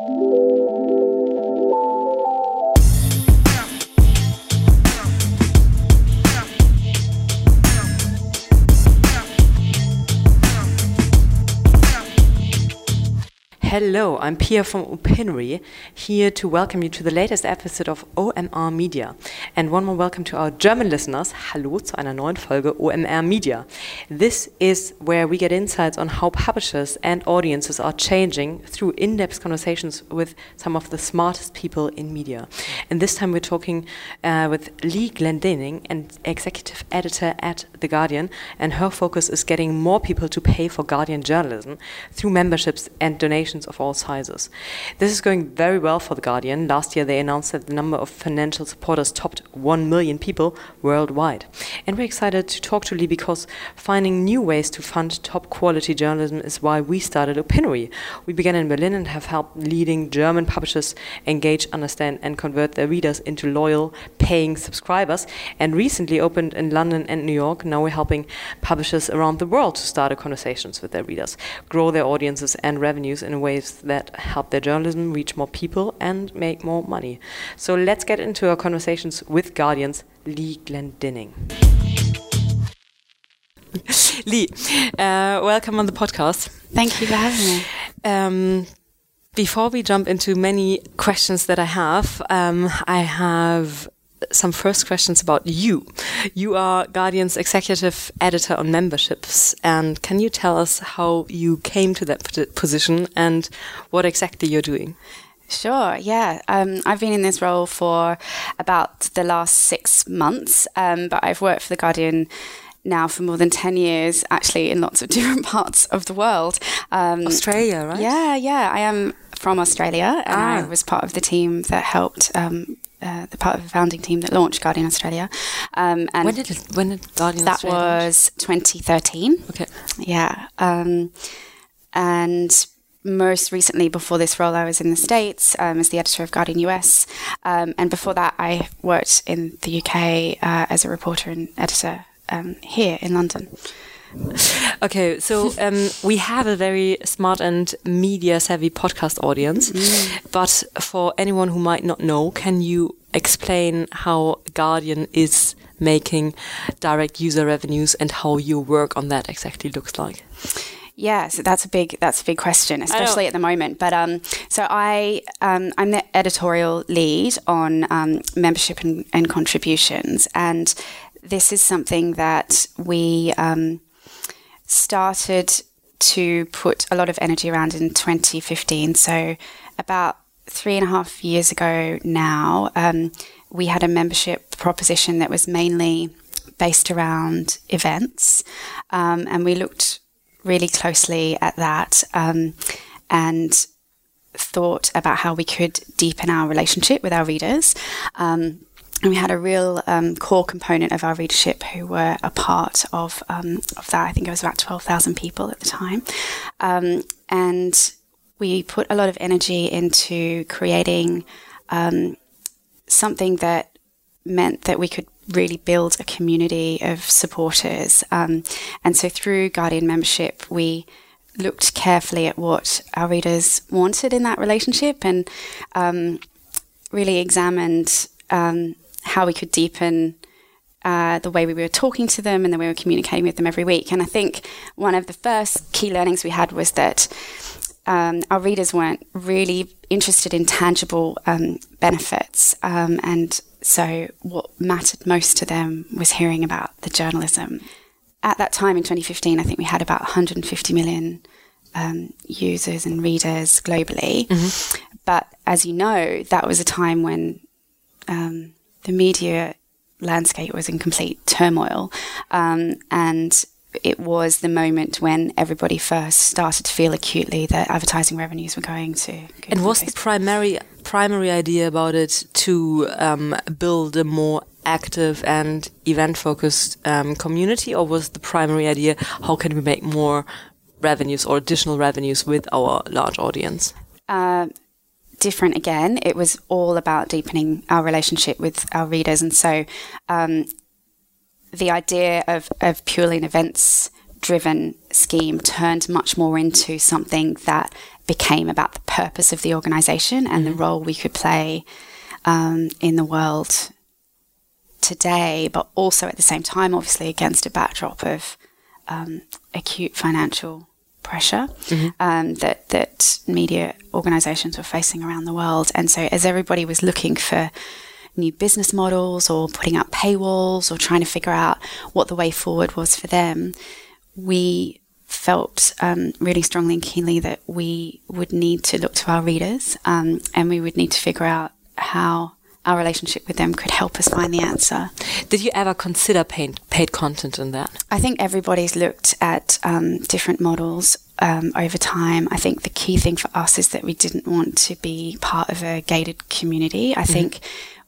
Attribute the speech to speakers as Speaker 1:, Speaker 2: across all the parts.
Speaker 1: you Hello, I'm Pia from Opinary, here to welcome you to the latest episode of OMR Media. And one more welcome to our German listeners. Hallo zu einer neuen Folge OMR Media. This is where we get insights on how publishers and audiences are changing through in depth conversations with some of the smartest people in media. And this time we're talking uh, with Lee Glendinning, an executive editor at The Guardian, and her focus is getting more people to pay for Guardian journalism through memberships and donations of all sizes. This is going very well for The Guardian. Last year, they announced that the number of financial supporters topped 1 million people worldwide. And we're excited to talk to Lee because finding new ways to fund top quality journalism is why we started Opinary. We began in Berlin and have helped leading German publishers engage, understand, and convert their readers into loyal, paying subscribers. And recently opened in London and New York. Now we're helping publishers around the world to start conversations with their readers, grow their audiences and revenues in a way ways that help their journalism reach more people and make more money. So let's get into our conversations with Guardian's Lee Glendinning. Lee, uh, welcome on the podcast.
Speaker 2: Thank you for having me. Um,
Speaker 1: before we jump into many questions that I have, um, I have some first questions about you. You are Guardian's executive editor on memberships, and can you tell us how you came to that position and what exactly you're doing?
Speaker 2: Sure, yeah. Um, I've been in this role for about the last six months, um, but I've worked for The Guardian now for more than 10 years, actually, in lots of different parts of the world.
Speaker 1: Um, Australia, right?
Speaker 2: Yeah, yeah. I am from Australia, and ah. I was part of the team that helped um, uh, the part of the founding team that launched Guardian Australia.
Speaker 1: Um, and when did it, when did Guardian
Speaker 2: that
Speaker 1: Australia
Speaker 2: was 2013.
Speaker 1: Okay.
Speaker 2: Yeah. Um, and most recently, before this role, I was in the States um, as the editor of Guardian US. Um, and before that, I worked in the UK uh, as a reporter and editor um, here in London.
Speaker 1: Okay, so um, we have a very smart and media savvy podcast audience, mm. but for anyone who might not know, can you explain how Guardian is making direct user revenues and how your work on that exactly looks like?
Speaker 2: Yeah, so that's a big that's a big question, especially at the moment. But um, so I um, I'm the editorial lead on um, membership and, and, contributions, and this is something that we um, started to put a lot of energy around in 2015. So, about three and a half years ago now, um, we had a membership proposition that was mainly based around events. Um, and we looked really closely at that um, and thought about how we could deepen our relationship with our readers. Um, and we had a real um, core component of our readership who were a part of, um, of that. I think it was about 12,000 people at the time. Um, and we put a lot of energy into creating um, something that meant that we could really build a community of supporters. Um, and so through Guardian membership, we looked carefully at what our readers wanted in that relationship and um, really examined um, how we could deepen uh, the way we were talking to them and the way we were communicating with them every week. And I think one of the first key learnings we had was that um, our readers weren't really interested in tangible um, benefits. Um, and so what mattered most to them was hearing about the journalism. At that time in 2015, I think we had about 150 million um, users and readers globally. Mm-hmm. But as you know, that was a time when um, the media landscape was in complete turmoil. Um, and it was the moment when everybody first started to feel acutely that advertising revenues were going to.
Speaker 1: And was the primary primary idea about it to um, build a more active and event focused um, community, or was the primary idea how can we make more revenues or additional revenues with our large audience?
Speaker 2: Uh, different again. It was all about deepening our relationship with our readers. And so um, the idea of, of purely an events driven scheme turned much more into something that became about the purpose of the organization and mm-hmm. the role we could play um, in the world today, but also at the same time, obviously, against a backdrop of um, acute financial pressure mm-hmm. um, that that media organisations were facing around the world. And so, as everybody was looking for new business models or putting up paywalls or trying to figure out what the way forward was for them, we felt um, really strongly and keenly that we would need to look to our readers um, and we would need to figure out how our relationship with them could help us find the answer.
Speaker 1: Did you ever consider paid, paid content in that?
Speaker 2: I think everybody's looked at um, different models um, over time. I think the key thing for us is that we didn't want to be part of a gated community. I mm-hmm. think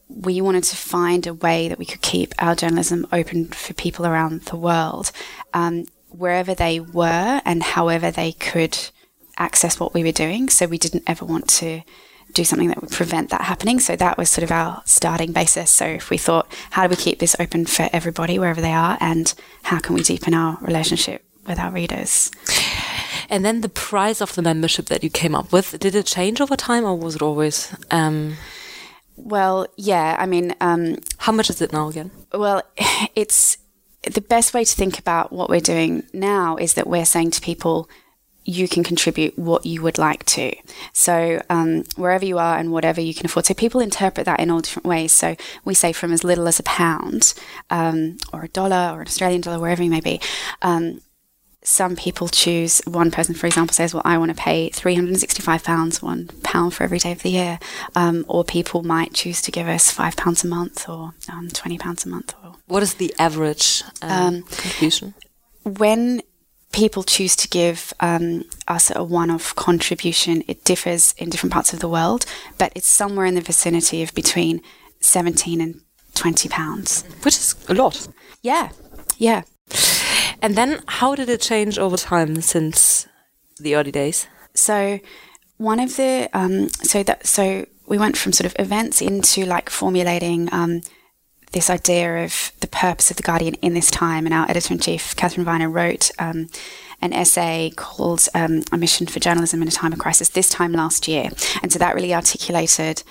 Speaker 2: we wanted to find a way that we could keep our journalism open for people around the world, um, wherever they were and however they could access what we were doing. So we didn't ever want to do something that would prevent that happening. So that was sort of our starting basis. So if we thought, how do we keep this open for everybody wherever they are, and how can we deepen our relationship with our readers?
Speaker 1: And then the price of the membership that you came up with, did it change over time or was it always? Um...
Speaker 2: Well, yeah, I mean. Um,
Speaker 1: How much is it now again?
Speaker 2: Well, it's the best way to think about what we're doing now is that we're saying to people, you can contribute what you would like to. So, um, wherever you are and whatever you can afford. So, people interpret that in all different ways. So, we say from as little as a pound um, or a dollar or an Australian dollar, wherever you may be. Um, some people choose, one person, for example, says, Well, I want to pay £365, one pound for every day of the year. Um, or people might choose to give us £5 a month or um, £20 a month. Or,
Speaker 1: what is the average um, um, contribution?
Speaker 2: When people choose to give um, us a one off contribution, it differs in different parts of the world, but it's somewhere in the vicinity of between 17 and 20 pounds.
Speaker 1: Which is a lot.
Speaker 2: Yeah, yeah.
Speaker 1: And then how did it change over time since the early days?
Speaker 2: So, one of the, um, so that, so we went from sort of events into like formulating um, this idea of the purpose of The Guardian in this time. And our editor in chief, Katharine Viner, wrote um, an essay called um, A Mission for Journalism in a Time of Crisis this time last year. And so that really articulated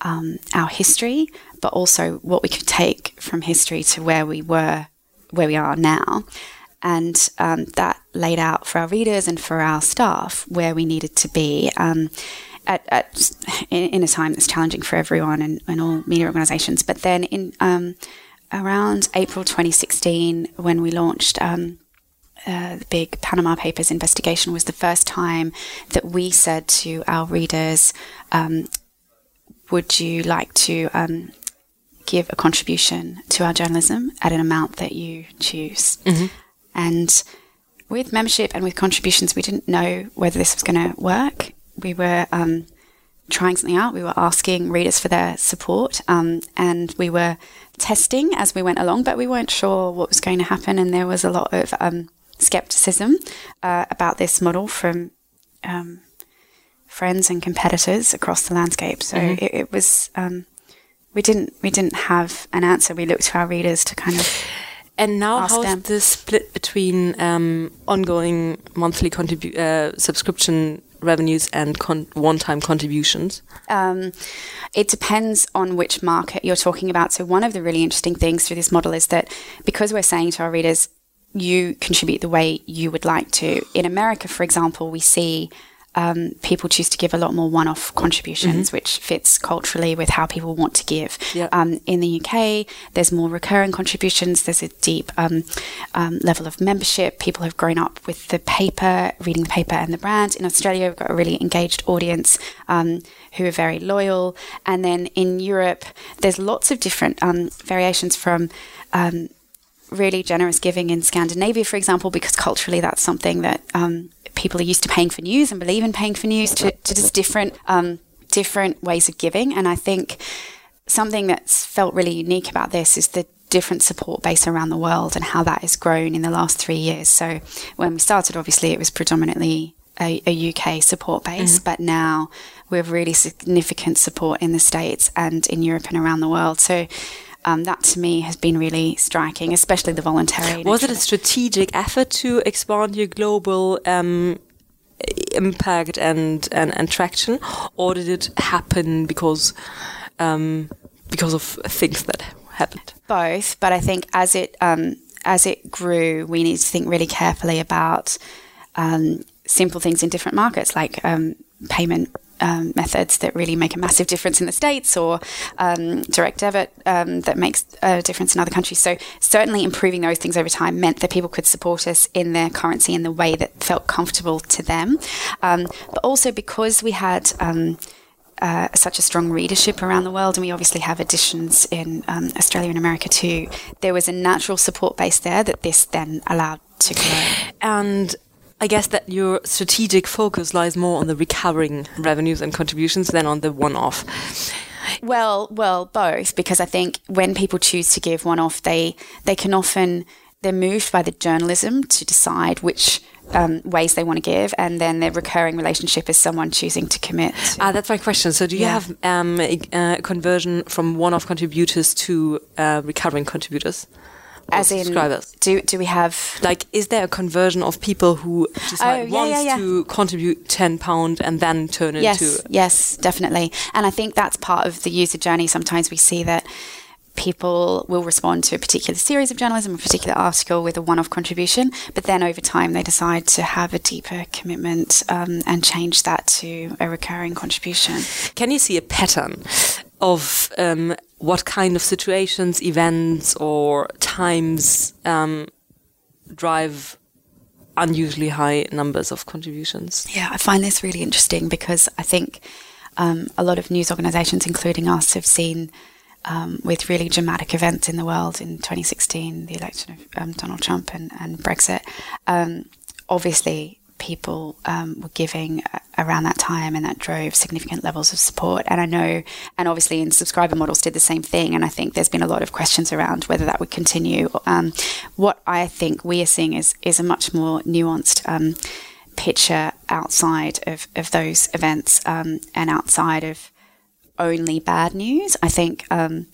Speaker 2: um, our history, but also what we could take from history to where we were, where we are now. And um, that laid out for our readers and for our staff where we needed to be. Um, at, at in, in, a time that's challenging for everyone and, and all media organisations. But then in um, around April 2016, when we launched um, uh, the big Panama Papers investigation, was the first time that we said to our readers, um, "Would you like to?" Um, give a contribution to our journalism at an amount that you choose. Mm-hmm. And with membership and with contributions, we didn't know whether this was going to work we were um, trying something out. We were asking readers for their support, um, and we were testing as we went along, but we weren't sure what was going to happen. And there was a lot of um, skepticism uh, about this model from um, friends and competitors across the landscape. So mm-hmm. it, it, was um, we didn't we didn't have an answer. We looked to our readers to kind of.
Speaker 1: And now, how's them. the split between um, ongoing monthly contribu- uh, subscription revenues and con- one-time contributions? Um,
Speaker 2: it depends on which market you're talking about. So one of the really interesting things through this model is that because we're saying to our readers, you contribute the way you would like to. In America, for example, we see um, people choose to give a lot more one off contributions, mm-hmm. which fits culturally with how people want to give. Yep. Um, in the UK, there's more recurring contributions, there's a deep um, um, level of membership. People have grown up with the paper, reading the paper and the brand. In Australia, we've got a really engaged audience um, who are very loyal. And then in Europe, there's lots of different um, variations from really generous giving in Scandinavia, for example, because culturally that's something that um, people are used to paying for news and believe in paying for news to, to just different um, different ways of giving. And I think something that's felt really unique about this is the different support base around the world and how that has grown in the last three years. So when we started, obviously it was predominantly a, a UK support base, mm-hmm. but now we have really significant support in the States and in Europe and around the world. So um, that to me has been really striking, especially the voluntary.
Speaker 1: Was it a strategic effort to expand your global um, impact and, and, and traction, or did it happen because um, because of things that happened?
Speaker 2: Both, but I think as it um, as it grew, we need to think really carefully about um, simple things in different markets, like um, payment um, methods that really make a massive difference in the states or um, direct debit um, that makes a difference in other countries. So certainly improving those things over time meant that people could support us in their currency in the way that felt comfortable to them. Um, but also because we had um, uh, such a strong readership around the world, and we obviously have editions in um, Australia and America too. There was a natural support base there that this then allowed to grow.
Speaker 1: And I guess that your strategic focus lies more on the recurring revenues and contributions than on the one-off.
Speaker 2: Well, well, both because I think when people choose to give one-off, they they can often they're moved by the journalism to decide which um, ways they want to give, and then their recurring relationship is someone choosing to commit.
Speaker 1: Ah, that's my question. So, do you yeah. have um, a, a, conversion from one-off contributors to uh, recurring contributors?
Speaker 2: As in subscribers? Do do we have
Speaker 1: like is there a conversion of people who decide oh, yeah, wants yeah, yeah. to contribute ten pound and then turn
Speaker 2: yes,
Speaker 1: into
Speaker 2: yes definitely and I think that's part of the user journey. Sometimes we see that people will respond to a particular series of journalism, a particular article with a one-off contribution, but then over time they decide to have a deeper commitment um, and change that to a recurring contribution.
Speaker 1: Can you see a pattern of um, what kind of situations, events, or times um, drive unusually high numbers of contributions.
Speaker 2: Yeah, I find this really interesting because I think um, a lot of news organisations, including us, have seen. Um, with really dramatic events in the world in 2016, the election of um, Donald Trump and, and Brexit, um, obviously people um, were giving around that time, and that drove significant levels of support. And I know, and obviously, in subscriber models did the same thing. And I think there's been a lot of questions around whether that would continue. Um, what I think we are seeing is is a much more nuanced. Um, picture outside of, of those events um, and outside of only bad news. I think um,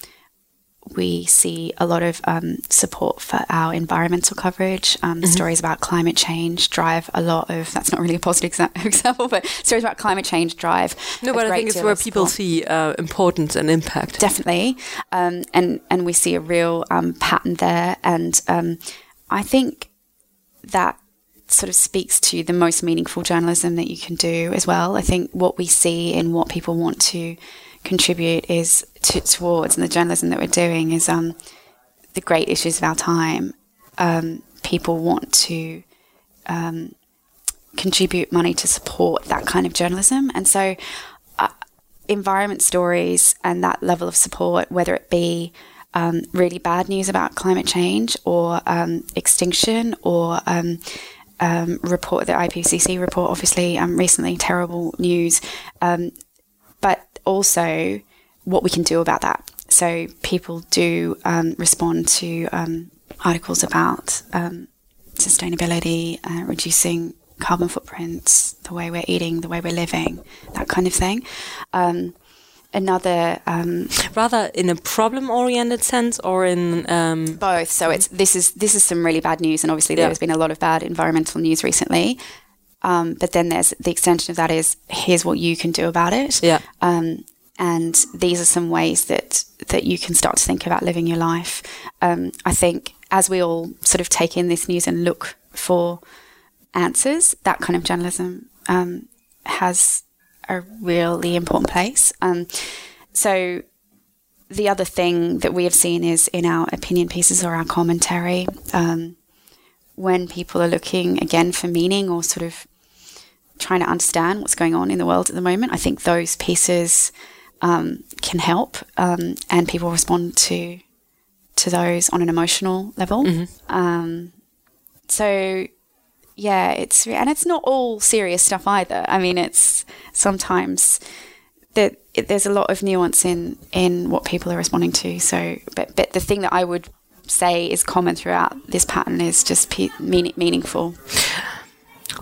Speaker 2: we see a lot of um, support for our environmental coverage. Um, mm-hmm. Stories about climate change drive a lot of. That's not really a positive exa- example, but stories about climate change drive.
Speaker 1: No, but I think it's where people see uh, importance and impact.
Speaker 2: Definitely, um, and and we see a real um, pattern there, and um, I think that sort of speaks to the most meaningful journalism that you can do as well. I think what we see in what people want to contribute is to, towards and the journalism that we're doing is um, the great issues of our time. Um, people want to um, contribute money to support that kind of journalism, and so uh, environment stories and that level of support, whether it be um, really bad news about climate change or um, extinction or um, report the IPCC report, obviously recently terrible news. But also what we can do about that. So people do um, respond to um, articles about um, sustainability, uh, reducing carbon footprints, the way we're eating, the way we're living, that kind of thing. Um, another um,
Speaker 1: rather in a problem-oriented sense, or in um,
Speaker 2: both. So it's this is this is some really bad news, and obviously yeah. there has been a lot of bad environmental news recently. Um, but then there's the extension of that is here's what you can do about it.
Speaker 1: Yeah.
Speaker 2: Um, and these are some ways that that you can start to think about living your life. Um, I think as we all sort of take in this news and look for answers, that kind of journalism um, has a really important place. Um, so the other thing that we have seen is in our opinion pieces or our commentary, um, when people are looking again for meaning or sort of trying to understand what's going on in the world at the moment, I think those pieces um, can help, um, and people respond to to those on an emotional level. Mm-hmm. Um, so yeah, it's and it's not all serious stuff either. I mean, it's sometimes that there's a lot of nuance in in what people are responding to. So, but but the thing that I would say is common throughout this pattern is just pe- mean, meaningful.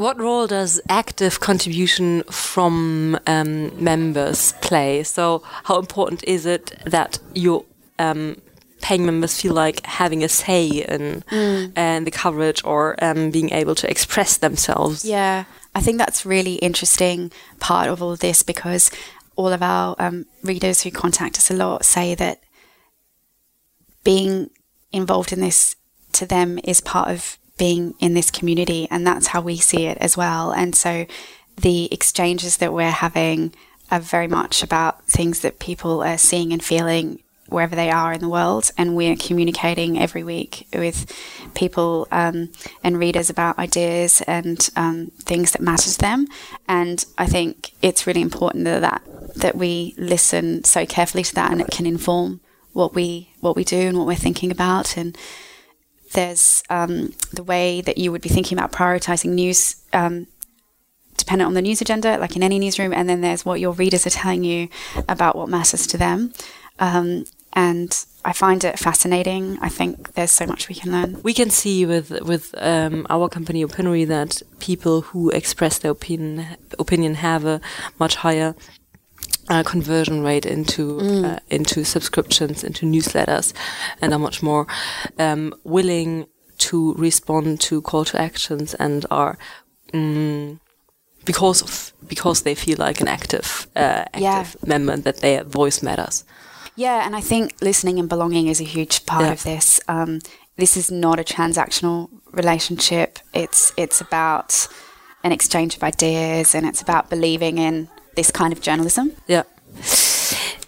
Speaker 1: What role does active contribution from um, members play? So, how important is it that your um, paying members feel like having a say in mm. and the coverage or um, being able to express themselves.
Speaker 2: Yeah, I think that's really interesting part of all of this because all of our um, readers who contact us a lot say that being involved in this to them is part of being in this community, and that's how we see it as well. And so the exchanges that we're having are very much about things that people are seeing and feeling wherever they are in the world, and we're communicating every week with people um, and readers about ideas and um, things that matter to them. And I think it's really important that, that that we listen so carefully to that, and it can inform what we what we do and what we're thinking about. And there's um, the way that you would be thinking about prioritizing news. Um, dependent on the news agenda, like in any newsroom, and then there's what your readers are telling you about what matters to them. Um, and I find it fascinating. I think there's so much we can learn.
Speaker 1: We can see with with um, our company Opinary that people who express their opinion opinion have a much higher uh, conversion rate into mm. uh, into subscriptions, into newsletters, and are much more um, willing to respond to call to actions and are. Um, because of because they feel like an active uh, active yeah. member that their voice matters.
Speaker 2: Yeah, and I think listening and belonging is a huge part yeah. of this. Um, this is not a transactional relationship. It's it's about an exchange of ideas, and it's about believing in this kind of journalism.
Speaker 1: Yeah.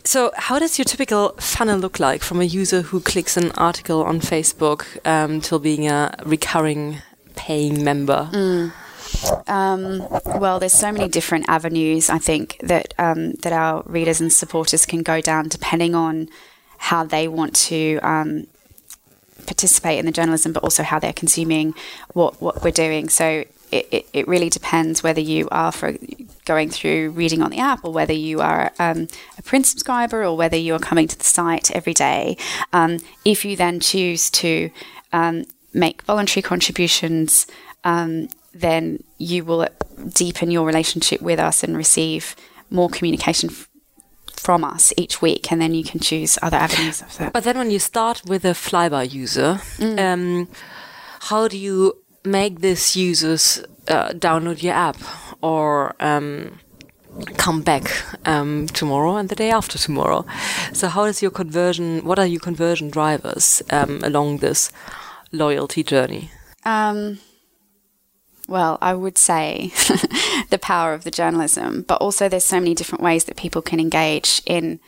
Speaker 1: So, how does your typical funnel look like from a user who clicks an article on Facebook um, till being a recurring paying member?
Speaker 2: Mm. Um, well, there's so many different avenues I think that um, that our readers and supporters can go down depending on how they want to um, participate in the journalism, but also how they're consuming what what we're doing. So it, it, it, really depends whether you are for going through reading on the app or whether you are um, a print subscriber or whether you are coming to the site every day. Um, if you then choose to um, make voluntary contributions, um, then you will deepen your relationship with us and receive more communication f- from us each week, and then you can choose other avenues of that.
Speaker 1: But then, when you start with a flyby user, mm. um, how do you make these users uh, download your app or um, come back um, tomorrow and the day after tomorrow? So, how is your conversion? What are your conversion drivers um, along this loyalty journey?
Speaker 2: Um, well, I would say the power of the journalism, but also there's so many different ways that people can engage in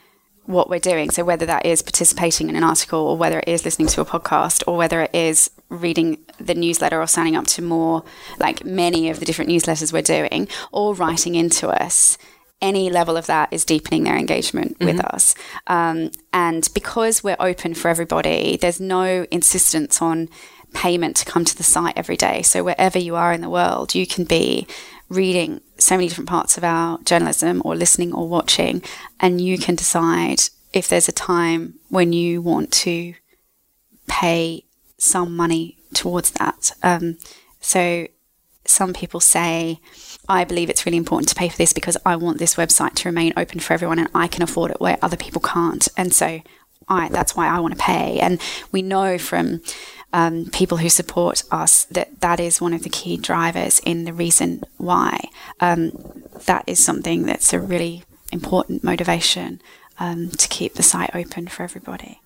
Speaker 2: what we're doing. So whether that is participating in an article or whether it is listening to a podcast or whether it is reading the newsletter or signing up to more like many of the different newsletters we're doing or writing into us any level of that is deepening their engagement mm-hmm. with us. Um, and because we're open for everybody, there's no insistence on payment to come to the site every day. So wherever you are in the world, you can be reading so many different parts of our journalism or listening or watching, and you can decide if there's a time when you want to pay some money towards that. Um, so some people say, I believe it's really important to pay for this because I want this website to remain open for everyone and I can afford it where other people can't. And so I, that's why I want to pay. And we know from um, people who support us that that is one of the key drivers in the reason why. Um, that is something that's a really important motivation um, to keep the site open for everybody.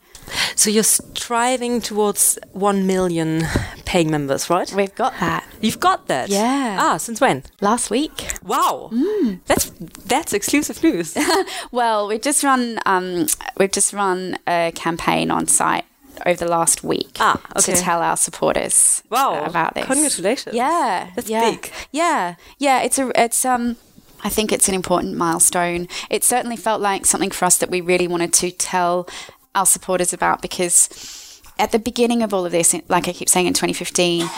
Speaker 1: So you're striving towards 1 million paying members, right?
Speaker 2: We've got that.
Speaker 1: You've got that?
Speaker 2: Yeah.
Speaker 1: Ah, since when?
Speaker 2: Last week.
Speaker 1: Wow. Mm. That's that's exclusive news.
Speaker 2: well, we've just run um, we've just run a campaign on site over the last week
Speaker 1: ah, okay.
Speaker 2: to tell our supporters wow. about this.
Speaker 1: Congratulations.
Speaker 2: Yeah.
Speaker 1: That's
Speaker 2: yeah.
Speaker 1: big.
Speaker 2: Yeah. Yeah, it's a it's um I think it's an important milestone. It certainly felt like something for us that we really wanted to tell our supporters about because at the beginning of all of this, like I keep saying in 2015,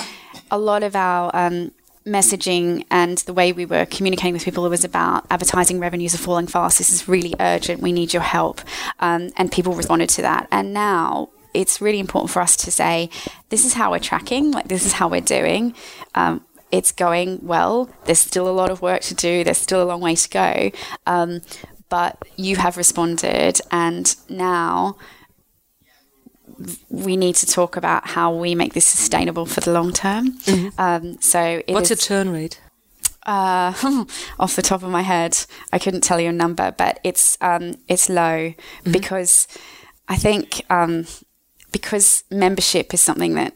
Speaker 2: a lot of our um, messaging and the way we were communicating with people was about advertising revenues are falling fast. This is really urgent. We need your help. Um, and people responded to that. And now it's really important for us to say, this is how we're tracking, like, this is how we're doing. Um, it's going well. There's still a lot of work to do. There's still a long way to go. Um, but you have responded, and now we need to talk about how we make this sustainable for the long term. Mm-hmm. Um, so,
Speaker 1: what's is, your churn rate?
Speaker 2: Uh, off the top of my head, I couldn't tell you a number, but it's um, it's low mm-hmm. because I think um, because membership is something that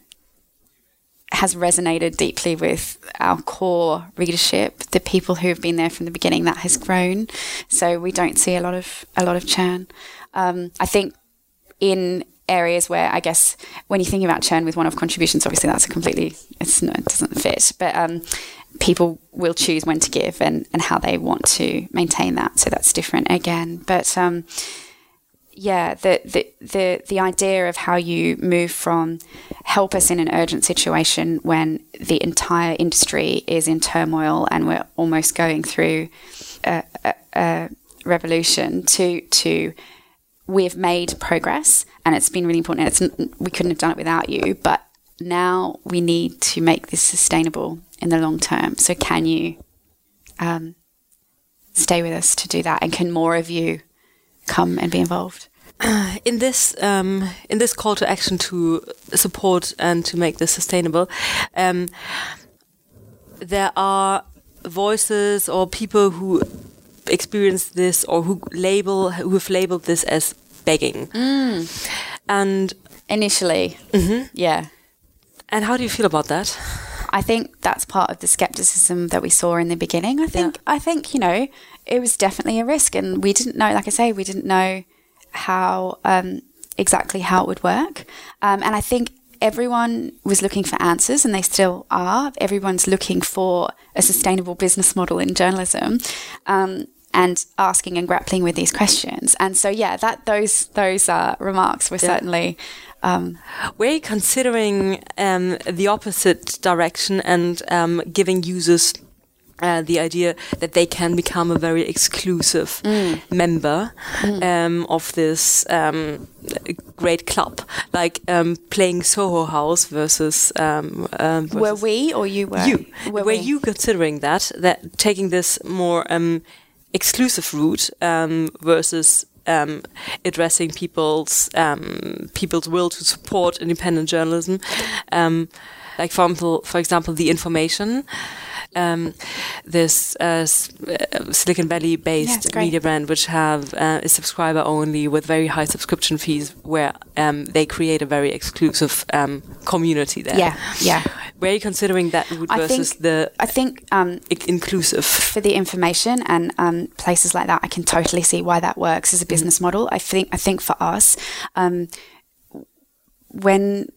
Speaker 2: has resonated deeply with our core readership, the people who have been there from the beginning. That has grown, so we don't see a lot of a lot of churn. Um, I think in areas where I guess when you're thinking about churn with one-off contributions, obviously that's a completely it's no, it doesn't fit. But um, people will choose when to give and, and how they want to maintain that. So that's different again. But um, yeah, the, the the the idea of how you move from help us in an urgent situation when the entire industry is in turmoil and we're almost going through a, a, a revolution to to we've made progress and it's been really important. It's we couldn't have done it without you, but now we need to make this sustainable in the long term. So can you um, stay with us to do that, and can more of you come and be involved?
Speaker 1: In this um, in this call to action to support and to make this sustainable, um, there are voices or people who experience this or who label who have labeled this as begging.
Speaker 2: Mm.
Speaker 1: And
Speaker 2: initially,
Speaker 1: mm -hmm.
Speaker 2: yeah.
Speaker 1: And how do you feel about that?
Speaker 2: I think that's part of the skepticism that we saw in the beginning. I think yeah. I think you know it was definitely a risk, and we didn't know. Like I say, we didn't know how um, exactly how it would work, um, and I think everyone was looking for answers, and they still are. Everyone's looking for a sustainable business model in journalism. Um, and asking and grappling with these questions. And so, yeah, that those those uh, remarks were yeah. certainly. Um,
Speaker 1: We're considering um, the opposite direction and um, giving users uh, the idea that they can become a very exclusive mm. member mm. Um, of this um, great club, like um, playing Soho House versus, um, um, versus.
Speaker 2: were we or you were
Speaker 1: you
Speaker 2: were,
Speaker 1: were you considering that that taking this more um, exclusive route um, versus um, addressing people's um, people's will to support independent journalism. Um, like for example, for example, the information. Um, this uh, uh Silicon Valley based yeah, media brand, which have uh, is subscriber only with very high subscription fees, where um, they create a very exclusive um, community there.
Speaker 2: Yeah, yeah.
Speaker 1: Where are you considering that route versus
Speaker 2: think,
Speaker 1: the
Speaker 2: I think um,
Speaker 1: inclusive
Speaker 2: for the information and um, places like that? I can totally see why that works as a business mm-hmm. model. I think I think for us, um, when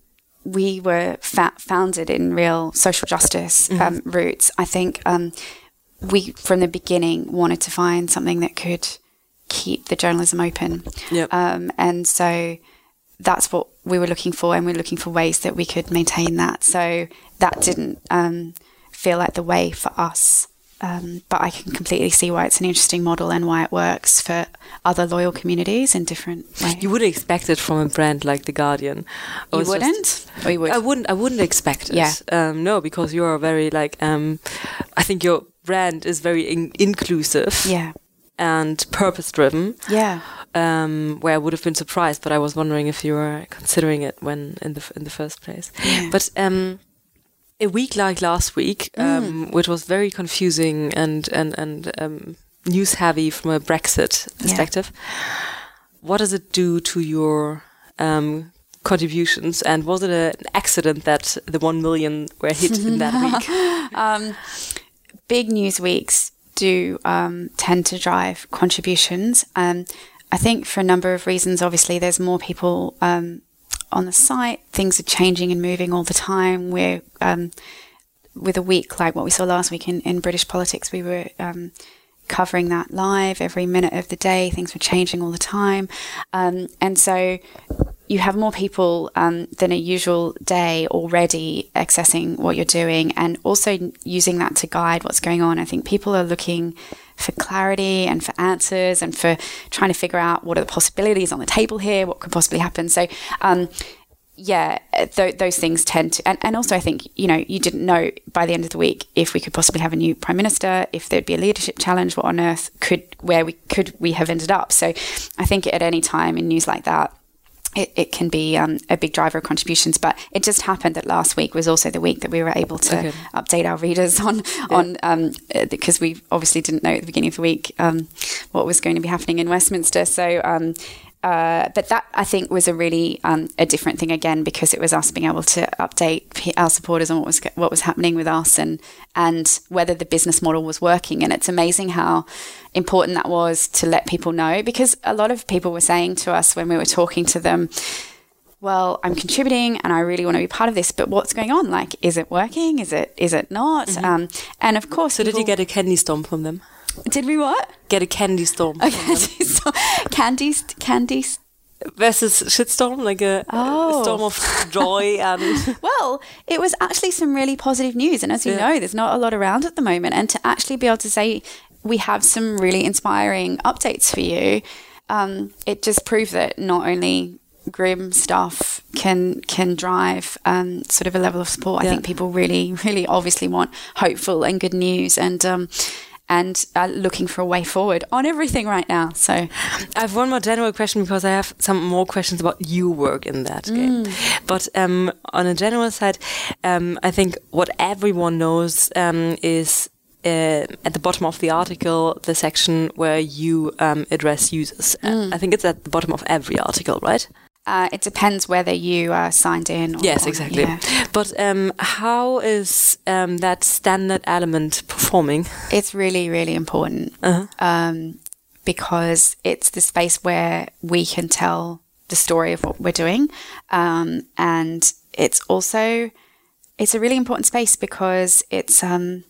Speaker 2: we were fa- founded in real social justice mm-hmm. Um, roots, I think um, we from the beginning wanted to find something that could keep the journalism open.
Speaker 1: Yep.
Speaker 2: Um, and so that's what we were looking for, and we are looking for ways that we could maintain that. So that didn't um, feel like the way for us. Um, but I can completely see why it's an interesting model and why it works for other loyal communities in different ways.
Speaker 1: You wouldn't expect it from a brand like The Guardian.
Speaker 2: You wouldn't? Just, or you would?
Speaker 1: I wouldn't. I wouldn't expect it.
Speaker 2: Yeah.
Speaker 1: Um, no, because you're very like. Um, I think your brand is very in- inclusive.
Speaker 2: Yeah.
Speaker 1: And purpose driven.
Speaker 2: Yeah
Speaker 1: um, where I would have been surprised, but I was wondering if you were considering it when in the in the first place.
Speaker 2: Yeah.
Speaker 1: But um, a week like last week, um, mm. which was very confusing and and and um, news heavy from a Brexit perspective, yeah. what does it do to your um, contributions? And was it a, an accident that the one million were hit in that week?
Speaker 2: Um, big news weeks do um, tend to drive contributions. Um, I think for a number of reasons, obviously, there's more people um, on the site. Things are changing and moving all the time. We're um, with a week like what we saw last week in, in British politics, we were um, covering that live every minute of the day. Things were changing all the time. Um, and so you have more people um, than a usual day already accessing what you're doing and also using that to guide what's going on. I think people are looking for clarity and for answers and for trying to figure out what are the possibilities on the table here, what could possibly happen. So, um, yeah, th- those things tend to, and, and also I think, you know, you didn't know by the end of the week if we could possibly have a new prime minister, if there'd be a leadership challenge, what on earth could, where we could we have ended up. So I think at any time in news like that, it, it can be um, a big driver of contributions. But it just happened that last week was also the week that we were able to okay. update our readers on yeah. on um, because we obviously didn't know at the beginning of the week um, what was going to be happening in Westminster. So um, uh, but that I think was a really um, a different thing again because it was us being able to update our supporters on what was what was happening with us and and whether the business model was working. And it's amazing how important that was to let people know because a lot of people were saying to us when we were talking to them. Well, I'm contributing and I really want to be part of this, but what's going on? Like, is it working? Is it is it not? Mm-hmm. Um, and of course,
Speaker 1: so people, did you get a kidney storm from them?
Speaker 2: Did we what?
Speaker 1: Get a candy storm.
Speaker 2: A candy storm. candy, candy.
Speaker 1: Versus shitstorm, like a, oh. a, storm of joy and.
Speaker 2: well, it was actually some really positive news, and as you yeah. know, there's not a lot around at the moment, and to actually be able to say we have some really inspiring updates for you, um, it just proved that not only grim stuff can can drive um, sort of a level of support. Yeah. I think people really, really obviously want hopeful and good news, and um, and uh, looking for a way forward on everything right now. So, I
Speaker 1: have one more general question because I have some more questions about your work in that mm. game. But um, on a general side, um, I think what everyone knows um, is. Uh, at the bottom of the article, the section where you um, address users. Mm. I think it's at the bottom of every article, right?
Speaker 2: Uh, it depends whether you are signed in. Or,
Speaker 1: yes, exactly. Yeah. But um, how is um, that standard element performing?
Speaker 2: It's really, really important uh-huh. um, because it's the space where we can tell the story of what we're doing, um, and it's also it's a really important space because it's um,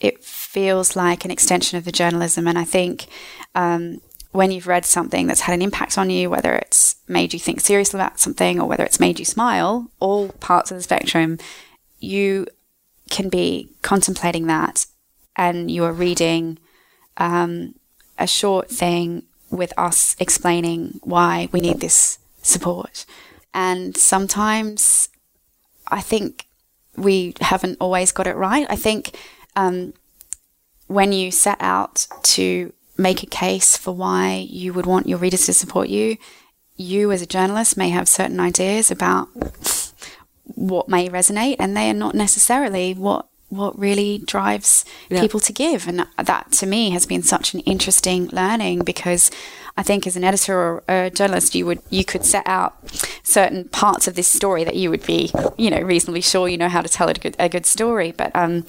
Speaker 2: it feels like an extension of the journalism, and I think um, when you've read something that's had an impact on you, whether it's made you think seriously about something or whether it's made you smile, all parts of the spectrum, you can be contemplating that and you are reading um, a short thing with us explaining why we need this support. And sometimes I think we haven't always got it right. I think um, when you set out to make a case for why you would want your readers to support you. You, as a journalist, may have certain ideas about what may resonate, and they are not necessarily what what really drives yeah. people to give. And that, to me, has been such an interesting learning because I think, as an editor or a journalist, you would you could set out certain parts of this story that you would be, you know, reasonably sure you know how to tell a good a good story, but um,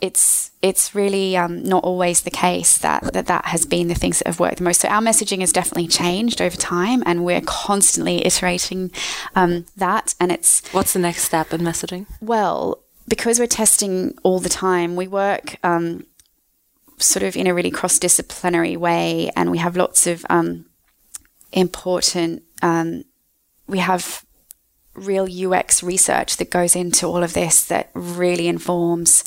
Speaker 2: it's it's really um, not always the case that, that that has been the things that have worked the most. So our messaging has definitely changed over time, and we're constantly iterating um, that. And it's
Speaker 1: what's the next step in messaging?
Speaker 2: Well, because we're testing all the time, we work um, sort of in a really cross disciplinary way, and we have lots of um, important. Um, we have real UX research that goes into all of this that really informs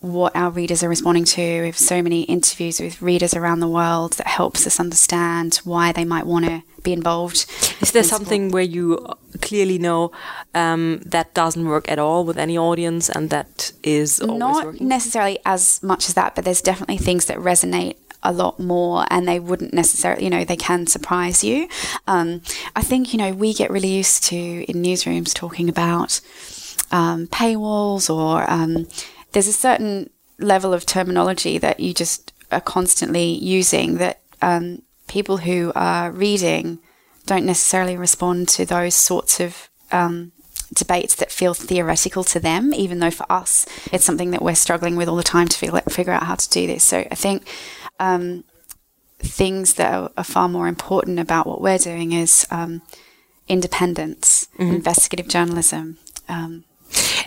Speaker 2: what our readers are responding to. We have so many interviews with readers around the world that helps us understand why they might want to be involved.
Speaker 1: Is there something where you clearly know um, that doesn't work at all with any audience and that is
Speaker 2: not
Speaker 1: working?
Speaker 2: necessarily as much as that, but there's definitely things that resonate a lot more and they wouldn't necessarily, you know, they can surprise you. Um, I think, you know, we get really used to in newsrooms talking about um, paywalls or um, there's a certain level of terminology that you just are constantly using that um, people who are reading don't necessarily respond to those sorts of um, debates that feel theoretical to them, even though for us it's something that we're struggling with all the time to figure, figure out how to do this. So I think um, things that are, are, far more important about what we're doing is um, independence, mm-hmm. investigative journalism. Um,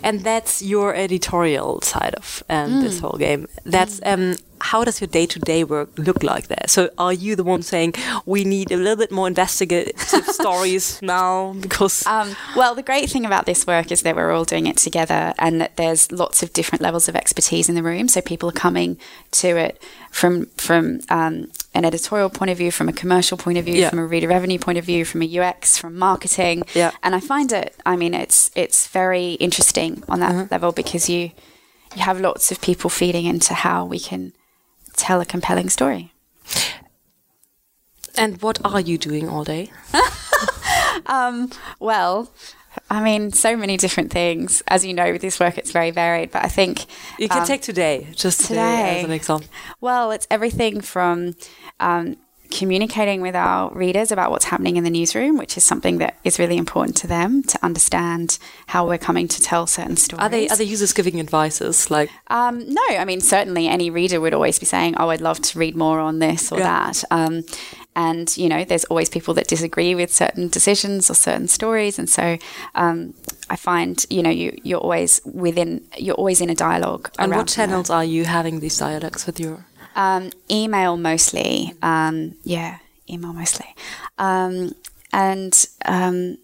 Speaker 1: and that's your editorial side of um, mm. this whole game. That's um, how does your day to day work look like there? So, are you the one saying we need a little bit more investigative stories now? Because um,
Speaker 2: well, the great thing about this work is that we're all doing it together, and that there's lots of different levels of expertise in the room. So people are coming to it from from um, an editorial point of view, from a commercial point of view, yeah. from a reader revenue point of view, from a UX, from marketing.
Speaker 1: Yeah.
Speaker 2: And I find it. I mean, it's it's very interesting on that mm-hmm. level because you you have lots of people feeding into how we can tell a compelling story.
Speaker 1: And what are you doing all day?
Speaker 2: um, well, I mean, so many different things. As you know, with this work, it's very varied. But I think
Speaker 1: you can um, take today, just today, today, as an example.
Speaker 2: Well, it's everything from um, communicating with our readers about what's happening in the newsroom, which is something that is really important to them to understand how we're coming to tell certain stories.
Speaker 1: Are they are the users giving advices like?
Speaker 2: Um, no, I mean certainly any reader would always be saying, "Oh, I'd love to read more on this or yeah. that." Um, and you know, there's always people that disagree with certain decisions or certain stories, and so um, I find you know you you're always within you're always in a dialogue.
Speaker 1: And what channels that. are you having these dialogues with your
Speaker 2: um, email mostly. Um, yeah, email mostly. Um, and um,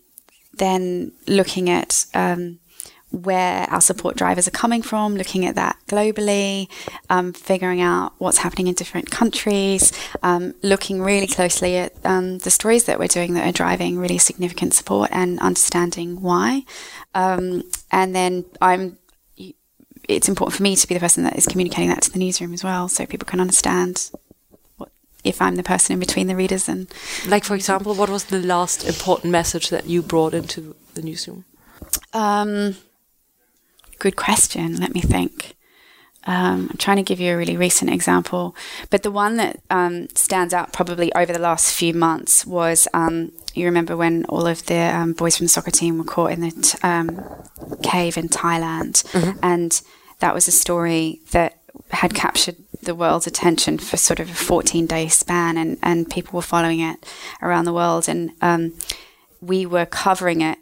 Speaker 2: then looking at um, where our support drivers are coming from, looking at that globally, um, figuring out what's happening in different countries, um, looking really closely at um, the stories that we're doing that are driving really significant support and understanding why. and then I'm it's important for me to be the person that is communicating that to the newsroom as well, so people can understand what, if I'm the person in between the readers and.
Speaker 1: Like for example, what was the last important message that you brought into the newsroom?
Speaker 2: Um, good question. Let me think. Um, I'm trying to give you a really recent example, but the one that um, stands out probably over the last few months was um, you remember when all of the um, boys from the soccer team were caught in the t- um, cave in Thailand, mm-hmm. and that was a story that had captured the world's attention for sort of a 14 day span, and, and people were following it around the world. And um, we were covering it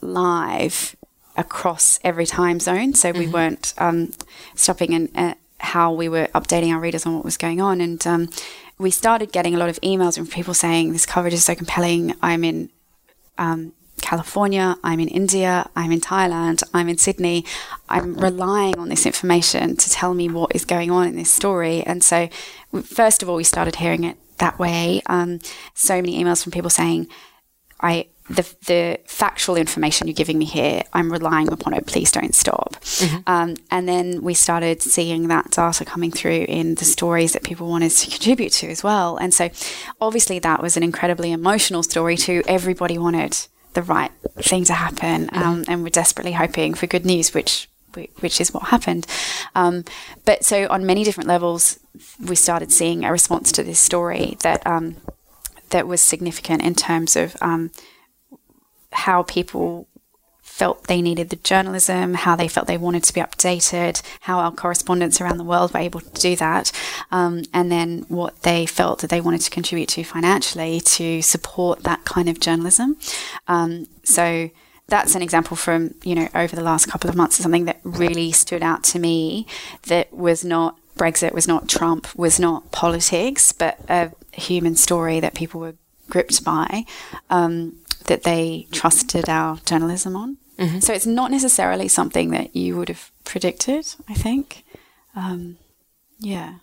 Speaker 2: live across every time zone. So we mm-hmm. weren't um, stopping and uh, how we were updating our readers on what was going on. And um, we started getting a lot of emails from people saying, This coverage is so compelling. I'm in um, California, I'm in India, I'm in Thailand, I'm in Sydney. I'm relying on this information to tell me what is going on in this story. And so, first of all, we started hearing it that way. Um, so many emails from people saying, I the, the factual information you're giving me here, I'm relying upon it. Please don't stop. Mm-hmm. Um, and then we started seeing that data coming through in the stories that people wanted to contribute to as well. And so, obviously, that was an incredibly emotional story too. Everybody wanted the right thing to happen, um, and we're desperately hoping for good news, which which is what happened. Um, but so on many different levels, we started seeing a response to this story that um, that was significant in terms of um, how people felt they needed the journalism, how they felt they wanted to be updated, how our correspondents around the world were able to do that, um, and then what they felt that they wanted to contribute to financially to support that kind of journalism. Um, so that's an example from you know over the last couple of months of something that really stood out to me that was not Brexit, was not Trump, was not politics, but a human story that people were gripped by. Um, that they trusted our journalism on. Mm-hmm. So it's not necessarily something that you would have predicted, I think. Um, yeah.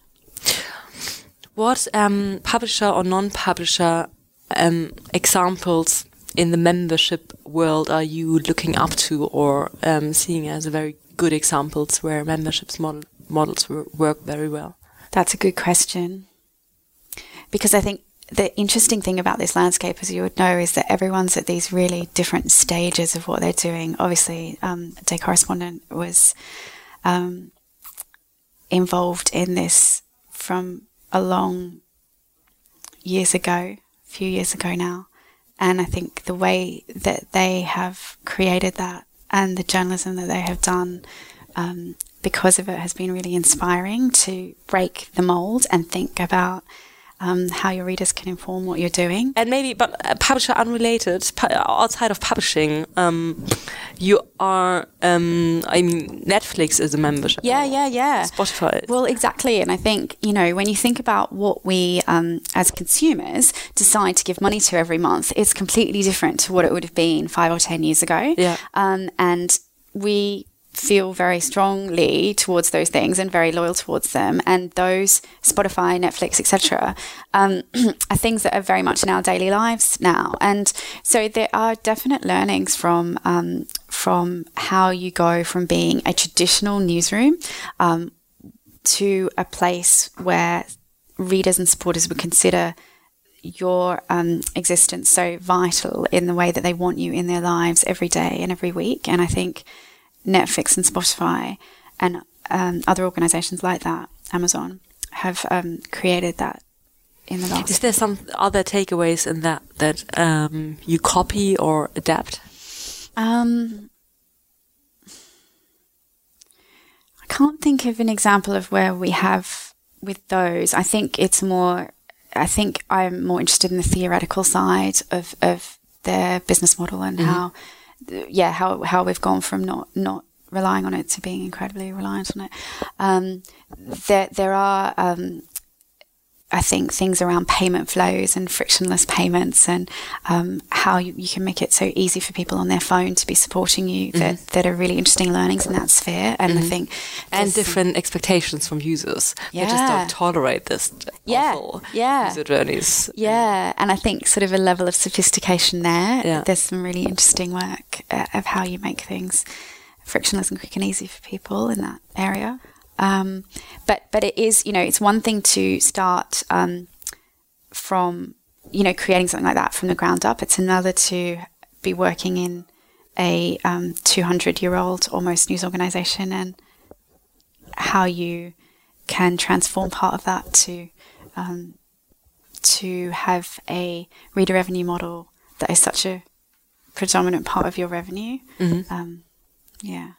Speaker 1: What um, publisher or non publisher um, examples in the membership world are you looking up to or um, seeing as very good examples where memberships model, models work very well?
Speaker 2: That's a good question. Because I think the interesting thing about this landscape, as you would know, is that everyone's at these really different stages of what they're doing. Obviously, um, De Correspondent was um, involved in this from a long years ago, a few years ago now. And I think the way that they have created that and the journalism that they have done um, because of it has been really inspiring to break the mold and think about um, how your readers can inform what you're doing.
Speaker 1: And maybe, but uh, publisher unrelated, outside of publishing, um, you are, um, I mean, Netflix is a membership.
Speaker 2: Yeah, yeah, yeah.
Speaker 1: Spotify.
Speaker 2: Well, exactly. And I think, you know, when you think about what we um, as consumers decide to give money to every month, it's completely different to what it would have been five or 10 years ago.
Speaker 1: Yeah.
Speaker 2: Um, and we feel very strongly towards those things and very loyal towards them. And those Spotify, Netflix, etc., um, are things that are very much in our daily lives now. And so there are definite learnings from um, from how you go from being a traditional newsroom um, to a place where readers and supporters would consider your um, existence so vital in the way that they want you in their lives every day and every week. And I think Netflix and Spotify and um, other organizations like that, Amazon, have um, created that in the last.
Speaker 1: Is there some other takeaways in that that um, you copy or adapt?
Speaker 2: Um, I can't think of an example of where we have with those. I think it's more. I think I'm more interested in the theoretical side of of their business model and mm-hmm. how, yeah, how how we've gone from not not relying on it to being incredibly reliant on it. Um, there there are um, I think things around payment flows and frictionless payments and um, how you, you, can make it so easy for people on their phone to be supporting you mm-hmm. that, that are really interesting learnings in that sphere. And mm-hmm. I think
Speaker 1: and different expectations from users. Yeah. They just don't tolerate this
Speaker 2: yeah. yeah.
Speaker 1: user journeys.
Speaker 2: Yeah, and I think sort of a level of sophistication there. Yeah. There's some really interesting work uh, of how you make things frictionless and quick and easy for people in that area. Um, but but it is you know it's one thing to start um, from you know creating something like that from the ground up. It's another to be working in a um, 200 year old almost news organization and how you can transform part of that to um, to have a reader revenue model that is such a predominant part of your revenue. Mm-hmm. Um, yeah.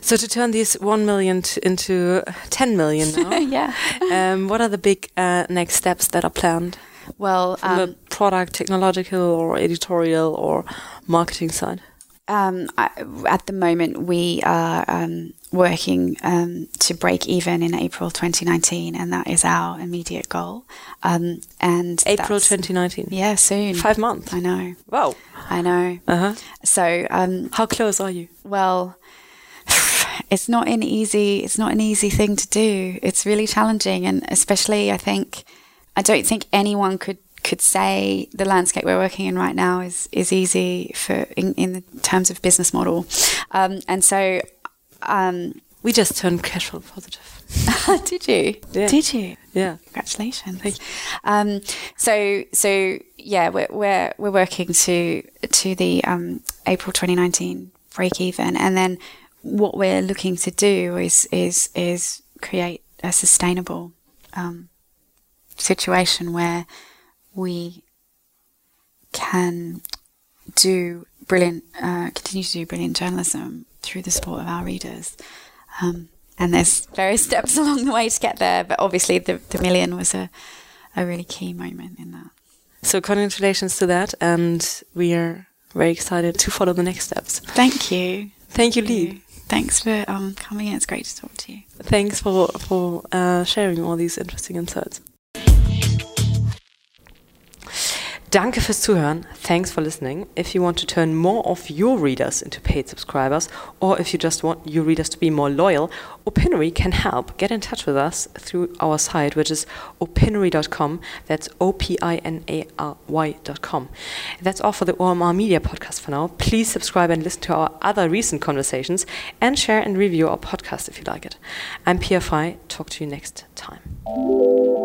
Speaker 1: So to turn these one million into ten million now,
Speaker 2: yeah.
Speaker 1: Um, what are the big uh, next steps that are planned?
Speaker 2: Well,
Speaker 1: from um, product, technological, or editorial, or marketing side.
Speaker 2: Um, I, at the moment, we are um, working um, to break even in April 2019, and that is our immediate goal. Um, and
Speaker 1: April 2019.
Speaker 2: Yeah, soon.
Speaker 1: Five months.
Speaker 2: I know.
Speaker 1: Wow.
Speaker 2: I know.
Speaker 1: Uh huh.
Speaker 2: So,
Speaker 1: how close are you?
Speaker 2: Well it's not an easy it's not an easy thing to do. It's really challenging, and especially I think I don't think anyone could could say the landscape we're working in right now is is easy for in, in terms of business model, um, and so. Um,
Speaker 1: we just turned cash flow positive.
Speaker 2: Did you?
Speaker 1: Yeah.
Speaker 2: Did you?
Speaker 1: Yeah.
Speaker 2: Congratulations. Thank you. Um, so so yeah, we're we're we're working to to the um, April 2019 break even, and then what we're looking to do is is is create a sustainable um, situation where we can do brilliant, uh, continue to do brilliant journalism through the support of our readers. Um, and there's various steps along the way to get there, but obviously the, the million was a, a really key moment in that.
Speaker 1: So congratulations to that, and we are very excited to follow the next steps.
Speaker 2: Thank you.
Speaker 1: Thank you, Lee.
Speaker 2: Thanks for um, coming in. It's great to talk to you.
Speaker 1: Thanks for for uh, sharing all these interesting insights. Danke fürs Zuhören. Thanks for listening. If you want to turn more of your readers into paid subscribers, or if you just want your readers to be more loyal, Opinary can help. Get in touch with us through our site, which is opinary.com. That's O P I N A R Y.com. That's all for the OMR Media podcast for now. Please subscribe and listen to our other recent conversations and share and review our podcast if you like it. I'm Pia Talk to you next time.